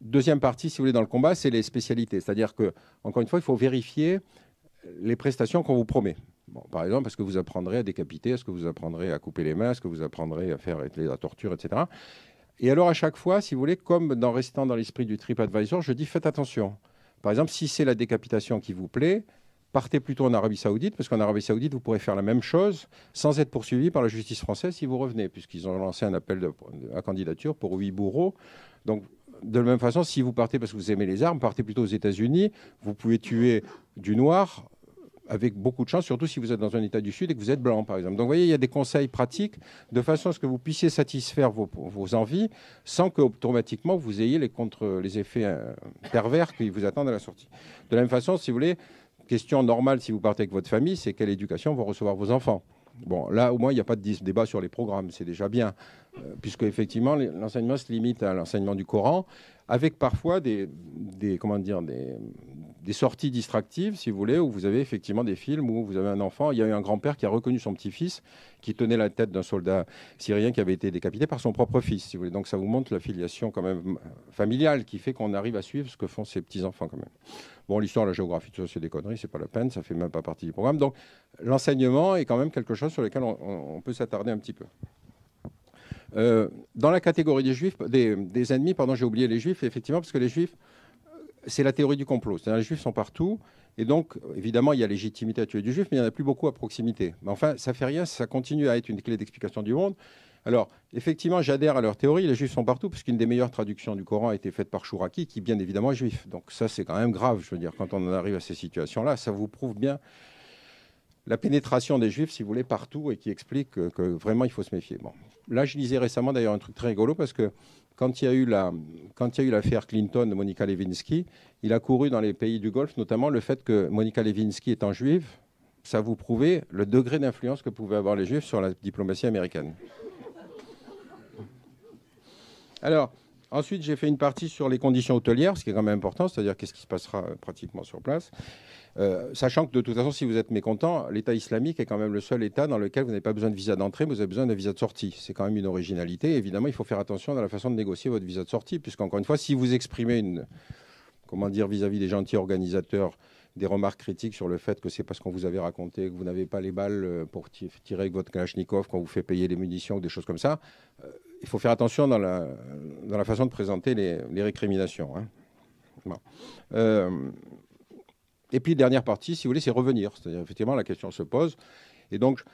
deuxième partie, si vous voulez, dans le combat, c'est les spécialités. C'est-à-dire que, encore une fois, il faut vérifier les prestations qu'on vous promet par exemple, est-ce que vous apprendrez à décapiter? Est-ce que vous apprendrez à couper les mains? Est-ce que vous apprendrez à faire la torture, etc. Et alors, à chaque fois, si vous voulez, comme dans restant dans l'esprit du TripAdvisor, je dis faites attention. Par exemple, si c'est la décapitation qui vous plaît, partez plutôt en Arabie Saoudite, parce qu'en Arabie Saoudite, vous pourrez faire la même chose sans être poursuivi par la justice française si vous revenez, puisqu'ils ont lancé un appel à candidature pour huit bourreaux. Donc, de la même façon, si vous partez parce que vous aimez les armes, partez plutôt aux États-Unis. Vous pouvez tuer du noir avec beaucoup de chance, surtout si vous êtes dans un État du Sud et que vous êtes blanc, par exemple. Donc, vous voyez, il y a des conseils pratiques de façon à ce que vous puissiez satisfaire vos, envies sans que automatiquement vous ayez les, contre, effets euh, pervers qui vous attendent à la sortie. De la même façon, si vous voulez, question normale si vous partez avec votre famille, c'est quelle éducation vont recevoir vos enfants? Bon, là, au moins, il n'y a pas de débat sur les programmes, c'est déjà bien, puisque effectivement, l'enseignement se limite à l'enseignement du Coran, avec parfois des, comment dire, des, sorties distractives, si vous voulez, où vous avez effectivement des films où vous avez un enfant. Il y a eu un grand-père qui a reconnu son petit-fils qui tenait la tête d'un soldat syrien qui avait été décapité par son propre fils, si vous voulez. Donc ça vous montre la filiation quand même familiale qui fait qu'on arrive à suivre ce que font ces petits-enfants quand même. Bon, l'histoire, la géographie, tout ça, c'est des conneries, c'est pas la peine, ça fait même pas partie du programme. Donc l'enseignement est quand même quelque chose sur lequel on, peut s'attarder un petit peu. Euh, dans la catégorie des juifs, des, ennemis, pardon, j'ai oublié les juifs, effectivement, parce que les juifs, c'est la théorie du complot. Les juifs sont partout. Et donc, évidemment, il y a légitimité à tuer du juif, mais il n'y en a plus beaucoup à proximité. Mais enfin, ça fait rien, ça continue à être une clé d'explication du monde. Alors, effectivement, j'adhère à leur théorie, les juifs sont partout, puisqu'une des meilleures traductions du Coran a été faite par Chouraki, qui bien évidemment est juif. Donc ça, c'est quand même grave, je veux dire, quand on en arrive à ces situations-là, ça vous prouve bien la pénétration des juifs, si vous voulez, partout, et qui explique que, vraiment, il faut se méfier. Bon. Là, je lisais récemment d'ailleurs un truc très rigolo, parce que quand il y a eu la, l'affaire Clinton de Monica Lewinsky, il a couru dans les pays du Golfe, notamment le fait que Monica Lewinsky étant juive, ça vous prouvait le degré d'influence que pouvaient avoir les juifs sur la diplomatie américaine. Alors, ensuite, j'ai fait une partie sur les conditions hôtelières, ce qui est quand même important, c'est-à-dire qu'est-ce qui se passera pratiquement sur place. Euh, sachant que de toute façon, si vous êtes mécontent, l'État islamique est quand même le seul État dans lequel vous n'avez pas besoin de visa d'entrée, vous avez besoin d'un visa de sortie. C'est quand même une originalité. Évidemment, il faut faire attention dans la façon de négocier votre visa de sortie, puisqu'encore une fois, si vous exprimez une, comment dire, vis-à-vis des gentils organisateurs, des remarques critiques sur le fait que c'est parce qu'on vous avait raconté que vous n'avez pas les balles euh, pour tirer avec votre Kalachnikov quand vous fait payer les munitions ou des choses comme ça. Euh, il faut faire attention dans la, dans la façon de présenter les, récriminations. Hein. Bon. Et puis, dernière partie, si vous voulez, c'est revenir. C'est-à-dire, effectivement, la question se pose. Et donc,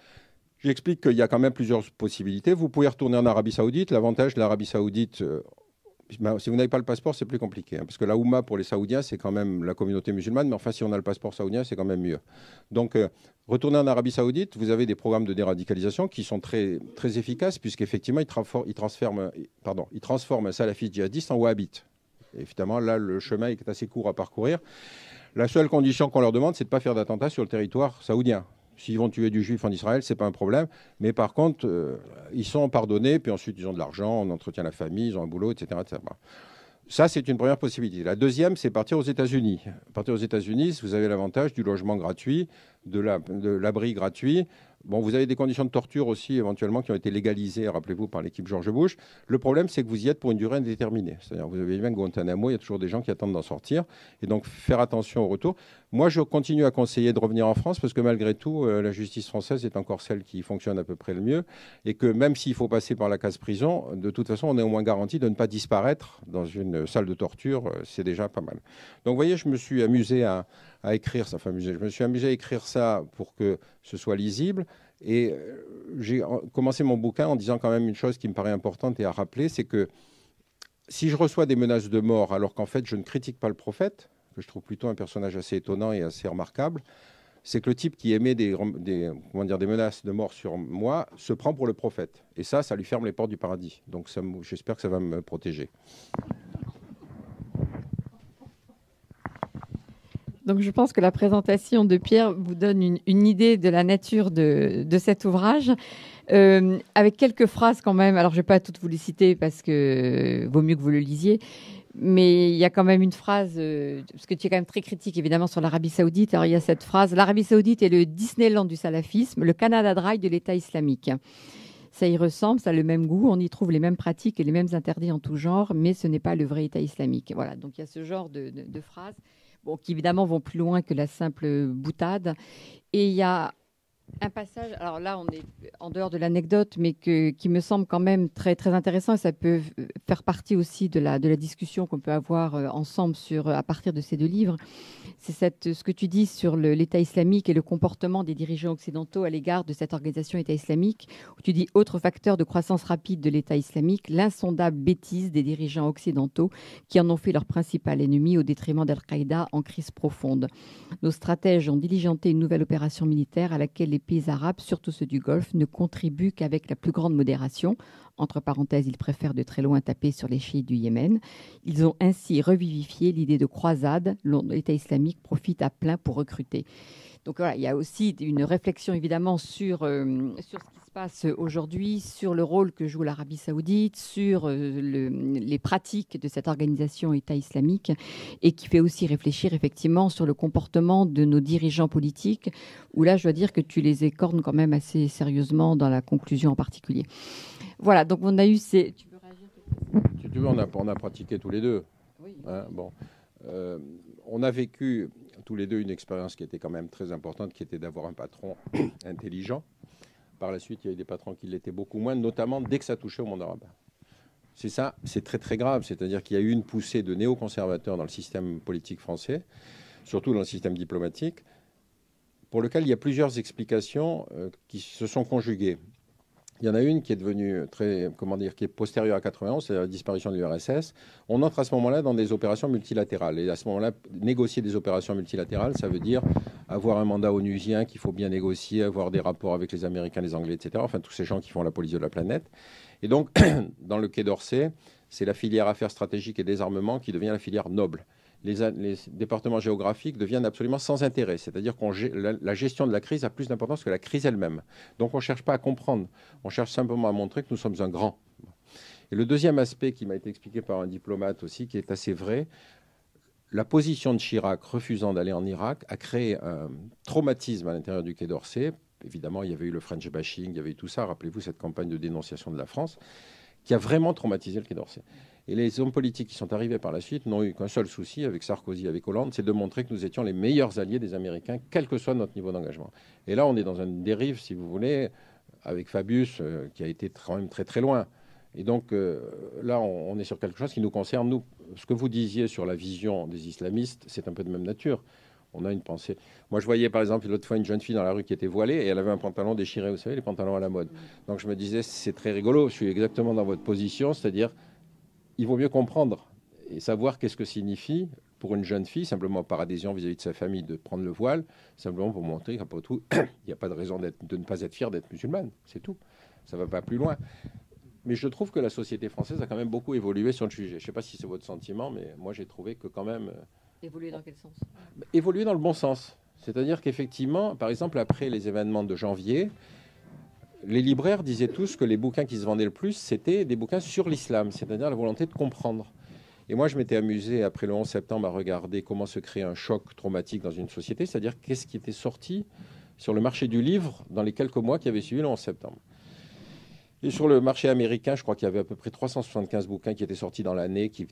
j'explique qu'il y a quand même plusieurs possibilités. Vous pouvez retourner en Arabie Saoudite. L'avantage de l'Arabie Saoudite, euh, si vous n'avez pas le passeport, c'est plus compliqué. Hein, parce que la Oumma, pour les Saoudiens, c'est quand même la communauté musulmane. Mais enfin, si on a le passeport saoudien, c'est quand même mieux. Donc, euh, retourner en Arabie Saoudite, vous avez des programmes de déradicalisation qui sont très, très efficaces, puisqu'effectivement, ils, ils, transforment, pardon, ils transforment un salafiste djihadiste en wahhabite. Et évidemment, là, le chemin est assez court à parcourir. La seule condition qu'on leur demande, c'est de ne pas faire d'attentat sur le territoire saoudien. S'ils vont tuer du juif en Israël, ce n'est pas un problème. Mais par contre, euh, ils sont pardonnés, puis ensuite ils ont de l'argent, on entretient la famille, ils ont un boulot, etc. Ça, c'est une première possibilité. La deuxième, c'est partir aux États-Unis. Partir aux États-Unis, vous avez l'avantage du logement gratuit, de l'abri gratuit, Bon, vous avez des conditions de torture aussi, éventuellement, qui ont été légalisées, rappelez-vous, par l'équipe George Bush. Le problème, c'est que vous y êtes pour une durée indéterminée. C'est-à-dire, vous avez bien Guantanamo, il y a toujours des gens qui attendent d'en sortir. Et donc, faire attention au retour. Moi, je continue à conseiller de revenir en France parce que malgré tout, euh, la justice française est encore celle qui fonctionne à peu près le mieux. Et que même s'il faut passer par la case prison, de toute façon, on est au moins garanti de ne pas disparaître dans une salle de torture. Euh, c'est déjà pas mal. Donc, vous voyez, je me suis amusé à écrire ça. Je me suis amusé à écrire ça pour que ce soit lisible. Et euh, j'ai commencé mon bouquin en disant quand même une chose qui me paraît importante et à rappeler, c'est que si je reçois des menaces de mort alors qu'en fait je ne critique pas le prophète, que je trouve plutôt un personnage assez étonnant et assez remarquable, c'est que le type qui émet des, comment dire, des menaces de mort sur moi se prend pour le prophète. Et ça, ça lui ferme les portes du paradis. Donc j'espère que ça va me protéger. Donc je pense que la présentation de Pierre vous donne une, idée de la nature de, cet ouvrage, euh, avec quelques phrases quand même. Alors je ne vais pas toutes vous les citer parce que vaut mieux que vous le lisiez. Mais il y a quand même une phrase, euh, parce que tu es quand même très critique évidemment sur l'Arabie Saoudite. Alors il y a cette phrase L'Arabie Saoudite est le Disneyland du salafisme, le Canada Dry de l'État islamique. Ça y ressemble, ça a le même goût, on y trouve les mêmes pratiques et les mêmes interdits en tout genre, mais ce n'est pas le vrai État islamique. Voilà, donc il y a ce genre de, de phrases bon, qui évidemment vont plus loin que la simple boutade. Et il y a un passage, alors là on est en dehors de l'anecdote, mais qui me semble quand même très, très intéressant et ça peut faire partie aussi de la, de la discussion qu'on peut avoir euh, ensemble sur, à partir de ces deux livres c'est ce que tu dis sur l'État islamique et le comportement des dirigeants occidentaux à l'égard de cette organisation État islamique, où tu dis autre facteur de croissance rapide de l'État islamique, l'insondable bêtise des dirigeants occidentaux qui en ont fait leur principal ennemi au détriment d'Al-Qaïda en crise profonde. Nos stratèges ont diligenté une nouvelle opération militaire à laquelle les pays arabes, surtout ceux du Golfe, ne contribuent qu'avec la plus grande modération, entre parenthèses, ils préfèrent de très loin taper sur les chiites du Yémen. Ils ont ainsi revivifié l'idée de croisade. L'État islamique profite à plein pour recruter. Donc voilà, il y a aussi une réflexion évidemment sur, euh, sur ce qui se passe aujourd'hui, sur le rôle que joue l'Arabie saoudite, sur euh, les pratiques de cette organisation État islamique, et qui fait aussi réfléchir effectivement sur le comportement de nos dirigeants politiques, où là je dois dire que tu les écornes quand même assez sérieusement dans la conclusion en particulier. Voilà, donc on a eu ces... Tu veux réagir Si tu veux, on a, on a pratiqué tous les deux. Oui. Hein, bon. Euh, on a vécu tous les deux une expérience qui était quand même très importante, qui était d'avoir un patron *coughs* intelligent. Par la suite, il y a eu des patrons qui l'étaient beaucoup moins, notamment dès que ça touchait au monde arabe. C'est ça, c'est très très grave. C'est-à-dire qu'il y a eu une poussée de néoconservateurs dans le système politique français, surtout dans le système diplomatique, pour lequel il y a plusieurs explications euh, qui se sont conjuguées. Il y en a une qui est devenue très, comment dire, qui est postérieure à 91, c'est la disparition de l'URSS. On entre à ce moment-là dans des opérations multilatérales. Et à ce moment-là, négocier des opérations multilatérales, ça veut dire avoir un mandat onusien qu'il faut bien négocier, avoir des rapports avec les Américains, les Anglais, etc. Enfin, tous ces gens qui font la police de la planète. Et donc, *clears throat* dans le Quai d'Orsay, c'est la filière affaires stratégiques et désarmement qui devient la filière noble les, départements géographiques deviennent absolument sans intérêt. C'est-à-dire que la, la, gestion de la crise a plus d'importance que la crise elle-même. Donc on ne cherche pas à comprendre, on cherche simplement à montrer que nous sommes un grand. Et le deuxième aspect qui m'a été expliqué par un diplomate aussi, qui est assez vrai, la position de Chirac refusant d'aller en Irak a créé un traumatisme à l'intérieur du Quai d'Orsay. Évidemment, il y avait eu le French bashing, il y avait eu tout ça. Rappelez-vous cette campagne de dénonciation de la France qui a vraiment traumatisé le Quai d'Orsay. Et les hommes politiques qui sont arrivés par la suite n'ont eu qu'un seul souci avec Sarkozy, avec Hollande, c'est de montrer que nous étions les meilleurs alliés des Américains, quel que soit notre niveau d'engagement. Et là, on est dans une dérive, si vous voulez, avec Fabius, euh, qui a été quand même très très loin. Et donc euh, là, on, est sur quelque chose qui nous concerne, nous. Ce que vous disiez sur la vision des islamistes, c'est un peu de même nature. On a une pensée. Moi, je voyais par exemple l'autre fois une jeune fille dans la rue qui était voilée et elle avait un pantalon déchiré, vous savez, les pantalons à la mode. Donc je me disais, c'est très rigolo, je suis exactement dans votre position, c'est-à-dire il vaut mieux comprendre et savoir qu'est-ce que signifie pour une jeune fille, simplement par adhésion vis-à-vis de sa famille, de prendre le voile, simplement pour montrer qu'après tout, *clears throat* il n'y a pas de raison de ne pas être fière d'être musulmane. C'est tout. Ça ne va pas plus loin. Mais je trouve que la société française a quand même beaucoup évolué sur le sujet. Je ne sais pas si c'est votre sentiment, mais moi j'ai trouvé que quand même... Euh, évoluer dans quel sens? Évoluer dans le bon sens. C'est-à-dire qu'effectivement, par exemple, après les événements de janvier, les libraires disaient tous que les bouquins qui se vendaient le plus, c'était des bouquins sur l'islam, c'est-à-dire la volonté de comprendre. Et moi, je m'étais amusé, après le 11 septembre, à regarder comment se crée un choc traumatique dans une société, c'est-à-dire qu'est-ce qui était sorti sur le marché du livre dans les quelques mois qui avaient suivi le 11 septembre. Et sur le marché américain, je crois qu'il y avait à peu près 375 bouquins qui étaient sortis dans l'année, qui,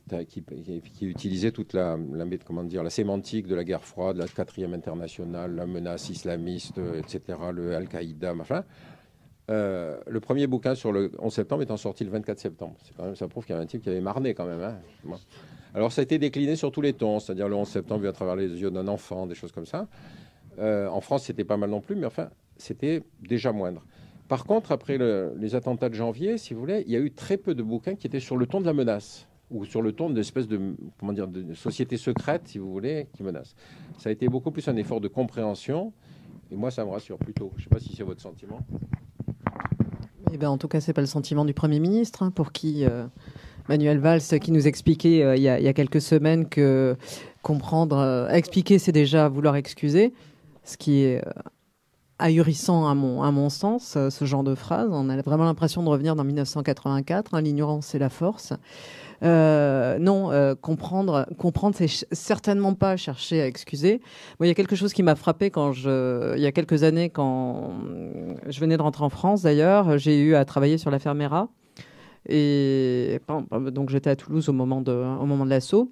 utilisaient toute la, comment dire, la sémantique de la guerre froide, la quatrième internationale, la menace islamiste, etc., le Al-Qaïda, machin. Euh, le premier bouquin sur le 11 septembre étant sorti le 24 septembre. Ça prouve qu'il y avait un type qui avait marné quand même. Hein. Alors ça a été décliné sur tous les tons, c'est-à-dire le 11 septembre vu à travers les yeux d'un enfant, des choses comme ça. Euh, en France, c'était pas mal non plus, mais enfin, c'était déjà moindre. Par contre, après les attentats de janvier, si vous voulez, il y a eu très peu de bouquins qui étaient sur le ton de la menace ou sur le ton d'une espèce de, dire, de société secrète, si vous voulez, qui menace. Ça a été beaucoup plus un effort de compréhension Et moi, ça me rassure plutôt. Je ne sais pas si c'est votre sentiment. Eh ben, en tout cas, ce n'est pas le sentiment du Premier ministre, hein, pour qui euh, Manuel Valls, qui nous expliquait euh, il, y a, quelques semaines que comprendre, euh, expliquer, c'est déjà vouloir excuser, ce qui est ahurissant à mon, sens, ce genre de phrase. On a vraiment l'impression de revenir dans 1984, hein, l'ignorance c'est la force. Euh, non, euh, comprendre, comprendre, c'est certainement pas chercher à excuser. il y a quelque chose qui m'a frappé quand je, il y a quelques années, quand je venais de rentrer en France d'ailleurs, j'ai eu à travailler sur l'affaire Mera. Et donc j'étais à Toulouse au moment de, au moment de l'assaut.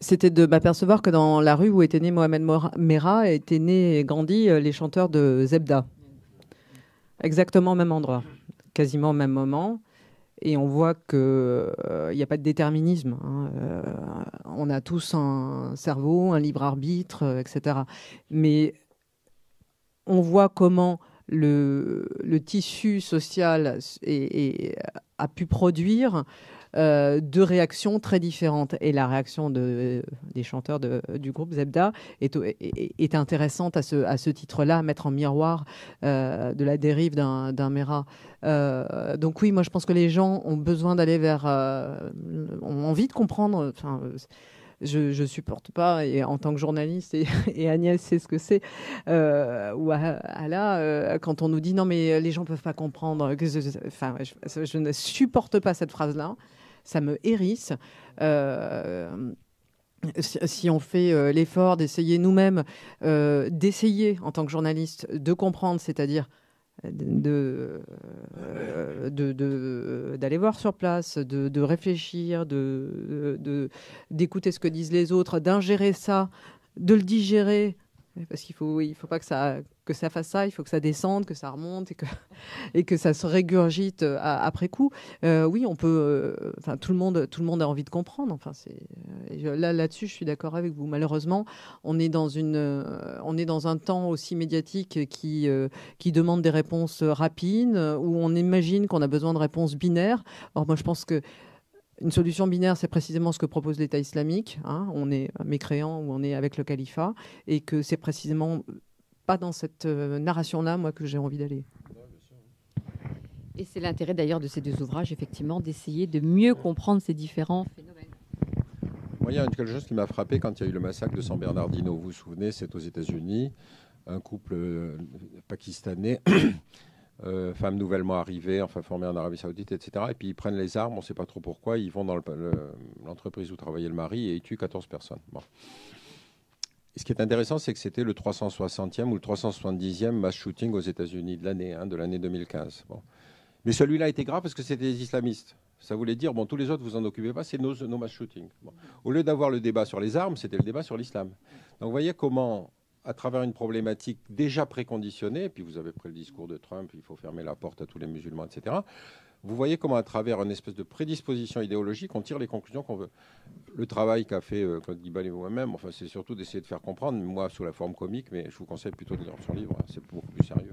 C'était de m'apercevoir que dans la rue où était né Mohamed Merah étaient nés et grandi euh, les chanteurs de Zebda. Exactement au même endroit, quasiment au même moment. Et on voit qu'il n'y a pas de déterminisme. Hein. Euh, on a tous un cerveau, un libre arbitre, euh, etc. Mais on voit comment le, tissu social a pu produire euh, deux réactions très différentes. Et la réaction de, des chanteurs du groupe Zebda est, intéressante à ce, titre-là, à mettre en miroir euh, de la dérive d'un Mera. Euh, donc oui, moi je pense que les gens ont besoin d'aller vers... ont envie de comprendre. Je ne supporte pas, et en tant que journaliste, et, *laughs* Agnès sait ce que c'est, ou là, quand on nous dit non, mais les gens peuvent pas comprendre, enfin, je, ne supporte pas cette phrase-là ça me hérisse. Euh, si on fait euh, l'effort d'essayer nous-mêmes, euh, d'essayer en tant que journaliste de comprendre, c'est-à-dire de, d'aller voir sur place, de, réfléchir, de, d'écouter ce que disent les autres, d'ingérer ça, de le digérer, parce qu'il faut, il faut pas que ça, que ça fasse ça, il faut que ça descende, que ça remonte et que, *laughs* et que ça se régurgite euh, après coup. Euh, oui, on peut. Euh, enfin, tout le monde, tout le monde a envie de comprendre. Enfin, c'est là, là-dessus, je suis d'accord avec vous. Malheureusement, on est dans une, on est dans un temps aussi médiatique qui, qui demande des réponses rapides, où on imagine qu'on a besoin de réponses binaires. Or, moi, je pense que une solution binaire, c'est précisément ce que propose l'État islamique. Hein. On est mécréant ou on est avec le califat, et que c'est précisément pas dans cette euh, narration-là, moi, que j'ai envie d'aller. Et c'est l'intérêt d'ailleurs de ces deux ouvrages, effectivement, d'essayer de mieux comprendre ces différents phénomènes. Moi, il y a quelque chose qui m'a frappé quand il y a eu le massacre de San Bernardino. Vous vous souvenez, c'est aux États-Unis, un couple euh, pakistanais *coughs* euh, femmes nouvellement arrivées, enfin formées en Arabie Saoudite, etc. Et puis ils prennent les armes, on ne sait pas trop pourquoi, ils vont dans l'entreprise où travaillait le mari et ils tuent 14 personnes. Bon. Ce qui est intéressant, c'est que c'était le 360e ou le 370e mass shooting aux États-Unis de l'année, hein, de l'année 2015. Bon. Mais celui-là était grave parce que c'était des islamistes. Ça voulait dire, bon, tous les autres, vous en occupez pas, c'est nos, nos mass shootings. Au lieu d'avoir le débat sur les armes, c'était le débat sur l'islam. Donc vous voyez comment à travers une problématique déjà préconditionnée, puis vous avez pris le discours de Trump, il faut fermer la porte à tous les musulmans, etc. Vous voyez comment, à travers une espèce de prédisposition idéologique, on tire les conclusions qu'on veut. Le travail qu'a fait euh, Claude Guibal et moi-même, enfin, c'est surtout d'essayer de faire comprendre, moi sous la forme comique, mais je vous conseille plutôt de lire son livre, c'est beaucoup plus sérieux.